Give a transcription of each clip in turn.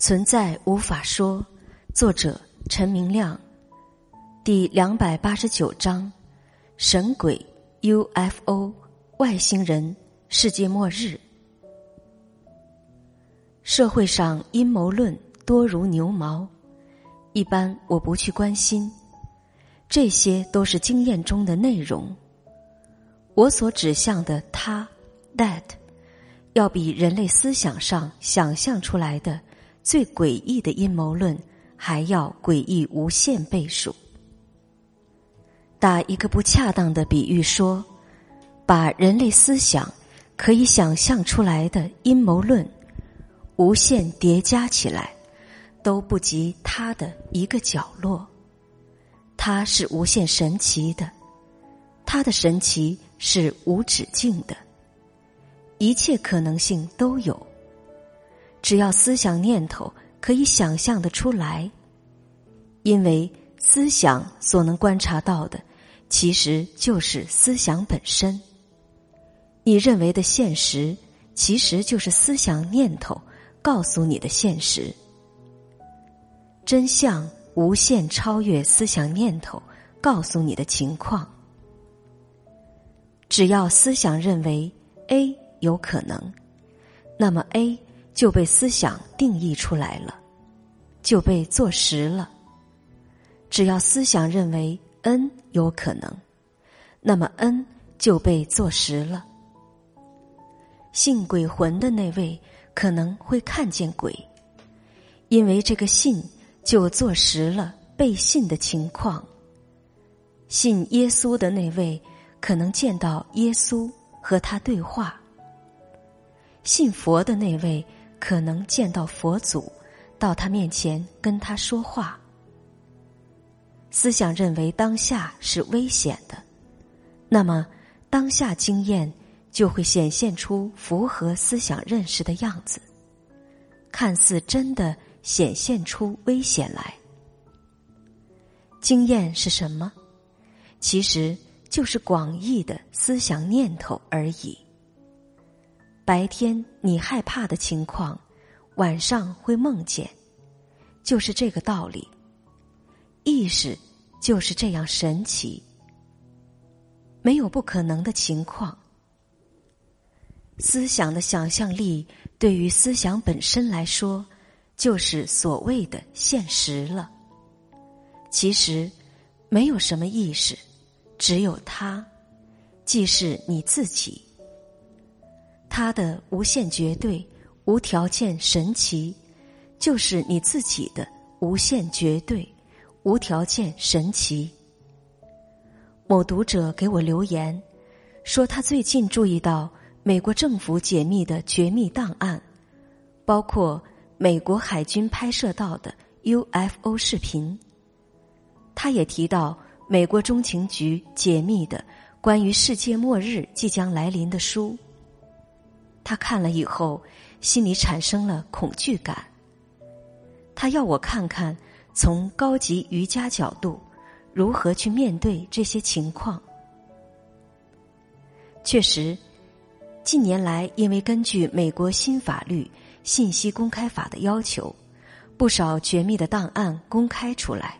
存在无法说，作者陈明亮，第两百八十九章：神鬼、UFO、外星人、世界末日。社会上阴谋论多如牛毛，一般我不去关心，这些都是经验中的内容。我所指向的他，that，要比人类思想上想象出来的。最诡异的阴谋论还要诡异无限倍数。打一个不恰当的比喻说，把人类思想可以想象出来的阴谋论无限叠加起来，都不及它的一个角落。它是无限神奇的，它的神奇是无止境的，一切可能性都有。只要思想念头可以想象的出来，因为思想所能观察到的，其实就是思想本身。你认为的现实，其实就是思想念头告诉你的现实。真相无限超越思想念头告诉你的情况。只要思想认为 A 有可能，那么 A。就被思想定义出来了，就被坐实了。只要思想认为 N 有可能，那么 N 就被坐实了。信鬼魂的那位可能会看见鬼，因为这个信就坐实了被信的情况。信耶稣的那位可能见到耶稣和他对话，信佛的那位。可能见到佛祖，到他面前跟他说话。思想认为当下是危险的，那么当下经验就会显现出符合思想认识的样子，看似真的显现出危险来。经验是什么？其实就是广义的思想念头而已。白天你害怕的情况，晚上会梦见，就是这个道理。意识就是这样神奇，没有不可能的情况。思想的想象力对于思想本身来说，就是所谓的现实了。其实没有什么意识，只有它，既是你自己。他的无限绝对、无条件神奇，就是你自己的无限绝对、无条件神奇。某读者给我留言，说他最近注意到美国政府解密的绝密档案，包括美国海军拍摄到的 UFO 视频。他也提到美国中情局解密的关于世界末日即将来临的书。他看了以后，心里产生了恐惧感。他要我看看从高级瑜伽角度如何去面对这些情况。确实，近年来因为根据美国新法律《信息公开法》的要求，不少绝密的档案公开出来。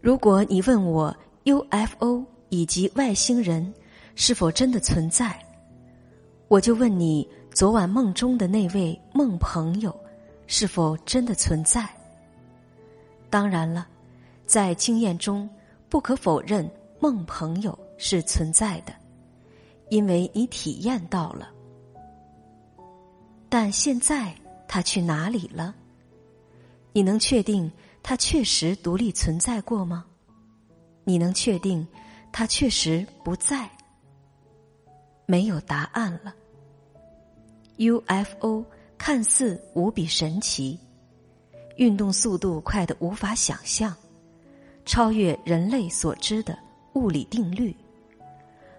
如果你问我 UFO 以及外星人是否真的存在？我就问你，昨晚梦中的那位梦朋友，是否真的存在？当然了，在经验中不可否认梦朋友是存在的，因为你体验到了。但现在他去哪里了？你能确定他确实独立存在过吗？你能确定他确实不在？没有答案了。UFO 看似无比神奇，运动速度快的无法想象，超越人类所知的物理定律，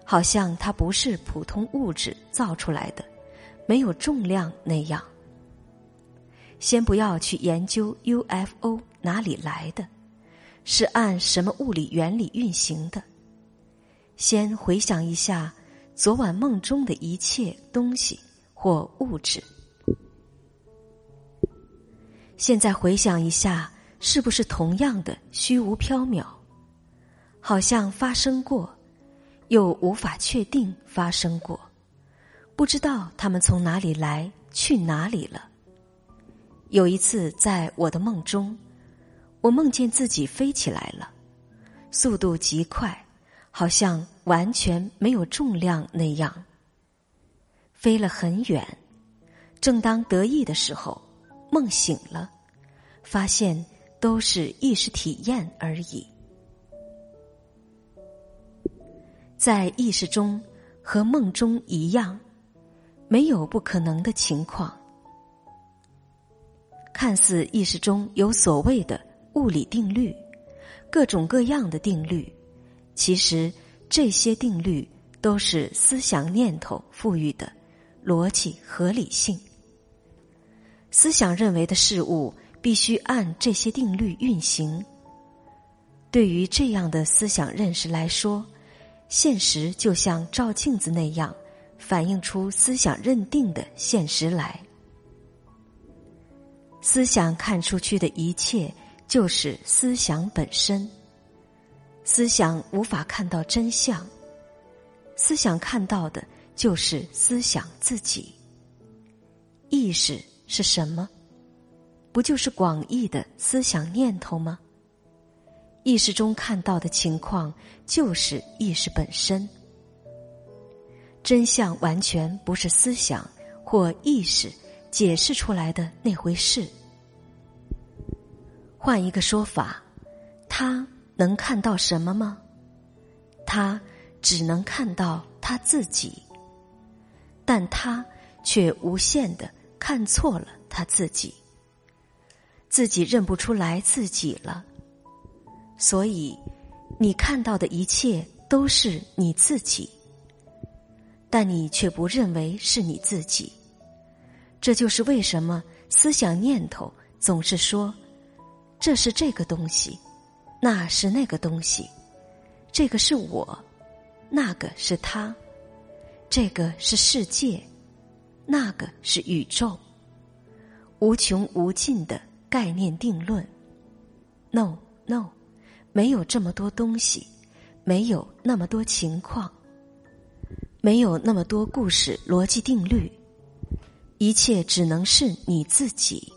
好像它不是普通物质造出来的，没有重量那样。先不要去研究 UFO 哪里来的，是按什么物理原理运行的。先回想一下昨晚梦中的一切东西或物质。现在回想一下，是不是同样的虚无缥缈？好像发生过，又无法确定发生过，不知道他们从哪里来，去哪里了。有一次，在我的梦中，我梦见自己飞起来了，速度极快，好像完全没有重量那样，飞了很远。正当得意的时候，梦醒了，发现都是意识体验而已。在意识中和梦中一样，没有不可能的情况。看似意识中有所谓的物理定律，各种各样的定律，其实这些定律都是思想念头赋予的逻辑合理性。思想认为的事物必须按这些定律运行。对于这样的思想认识来说，现实就像照镜子那样，反映出思想认定的现实来。思想看出去的一切，就是思想本身。思想无法看到真相，思想看到的就是思想自己。意识是什么？不就是广义的思想念头吗？意识中看到的情况，就是意识本身。真相完全不是思想或意识。解释出来的那回事。换一个说法，他能看到什么吗？他只能看到他自己，但他却无限的看错了他自己，自己认不出来自己了。所以，你看到的一切都是你自己，但你却不认为是你自己。这就是为什么思想念头总是说：“这是这个东西，那是那个东西，这个是我，那个是他，这个是世界，那个是宇宙。”无穷无尽的概念定论。No No，没有这么多东西，没有那么多情况，没有那么多故事逻辑定律。一切只能是你自己，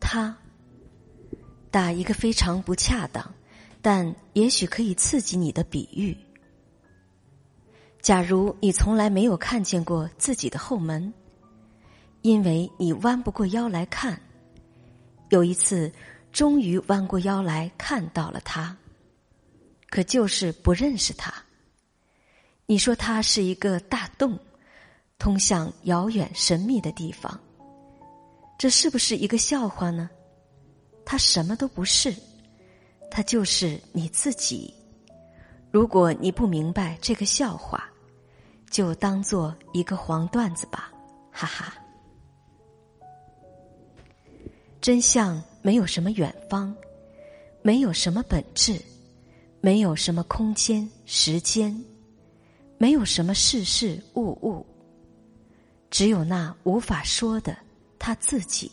他。打一个非常不恰当，但也许可以刺激你的比喻。假如你从来没有看见过自己的后门，因为你弯不过腰来看，有一次终于弯过腰来看到了他，可就是不认识他。你说他是一个大洞。通向遥远神秘的地方，这是不是一个笑话呢？它什么都不是，它就是你自己。如果你不明白这个笑话，就当做一个黄段子吧，哈哈。真相没有什么远方，没有什么本质，没有什么空间、时间，没有什么事事物物。只有那无法说的他自己。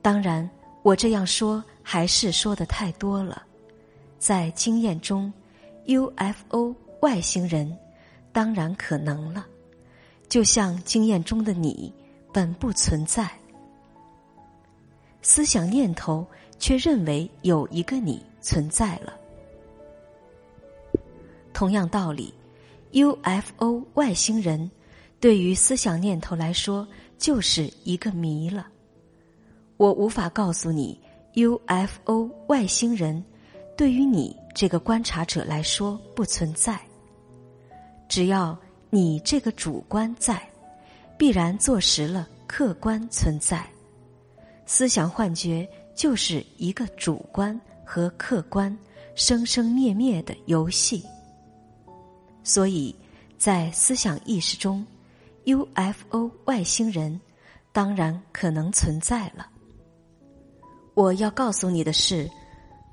当然，我这样说还是说的太多了。在经验中，UFO 外星人当然可能了，就像经验中的你本不存在，思想念头却认为有一个你存在了。同样道理，UFO 外星人。对于思想念头来说，就是一个谜了。我无法告诉你，UFO 外星人对于你这个观察者来说不存在。只要你这个主观在，必然坐实了客观存在。思想幻觉就是一个主观和客观生生灭灭的游戏。所以在思想意识中。UFO 外星人当然可能存在了。我要告诉你的是，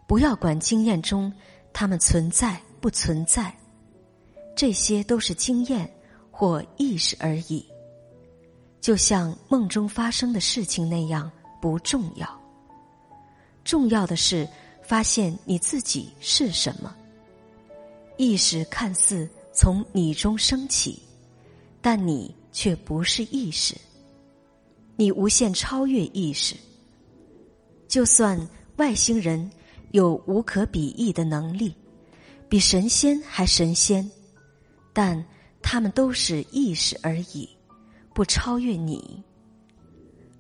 不要管经验中他们存在不存在，这些都是经验或意识而已，就像梦中发生的事情那样不不重要。重要的是发现你自己是什么。意识看似从你中升起，但你却不是意识。你无限超越意识。就算外星人有无可比拟的能力，比神仙还神仙，但他们都是意识而已，不超越你，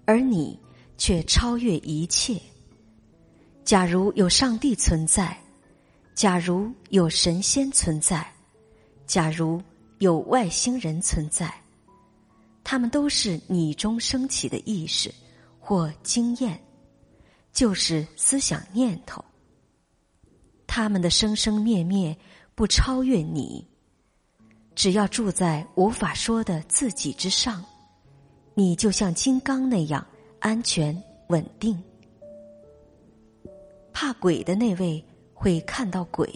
而你却超越一切。假如有上帝存在。假如有神仙存在，假如有外星人存在，他们都是你中升起的意识或经验，就是思想念头。他们的生生灭灭不超越你。只要住在无法说的自己之上，你就像金刚那样安全稳定。怕鬼的那位。会看到鬼，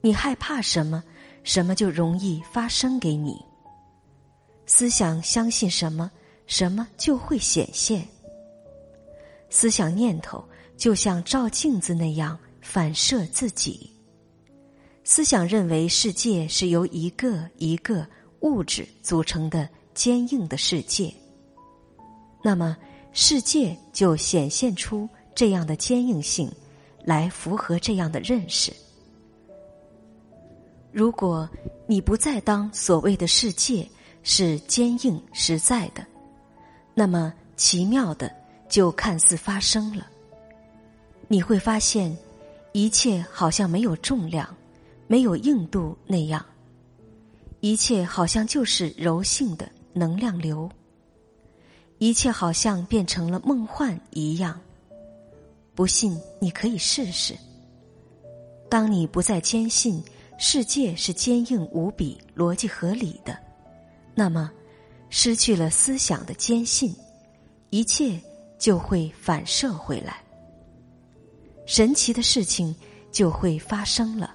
你害怕什么，什么就容易发生给你。思想相信什么，什么就会显现。思想念头就像照镜子那样反射自己。思想认为世界是由一个一个物质组成的坚硬的世界，那么世界就显现出这样的坚硬性。来符合这样的认识。如果你不再当所谓的世界是坚硬实在的，那么奇妙的就看似发生了。你会发现，一切好像没有重量、没有硬度那样，一切好像就是柔性的能量流，一切好像变成了梦幻一样。不信，你可以试试。当你不再坚信世界是坚硬无比、逻辑合理的，那么失去了思想的坚信，一切就会反射回来，神奇的事情就会发生了。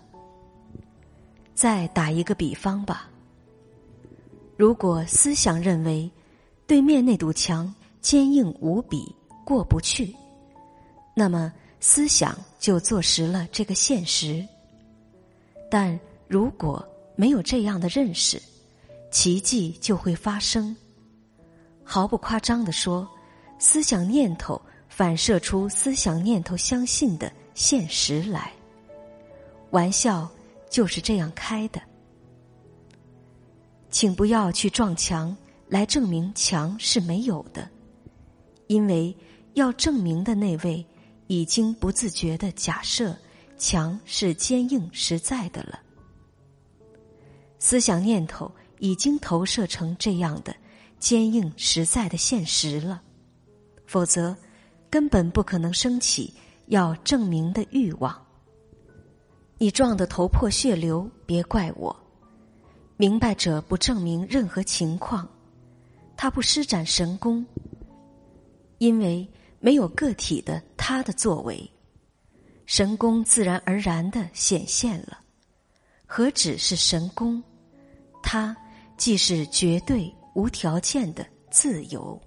再打一个比方吧，如果思想认为对面那堵墙坚硬无比，过不去。那么，思想就坐实了这个现实。但如果没有这样的认识，奇迹就会发生。毫不夸张的说，思想念头反射出思想念头相信的现实来。玩笑就是这样开的。请不要去撞墙来证明墙是没有的，因为要证明的那位。已经不自觉的假设墙是坚硬实在的了，思想念头已经投射成这样的坚硬实在的现实了，否则根本不可能升起要证明的欲望。你撞得头破血流，别怪我。明白者不证明任何情况，他不施展神功，因为。没有个体的他的作为，神功自然而然的显现了。何止是神功？他既是绝对无条件的自由。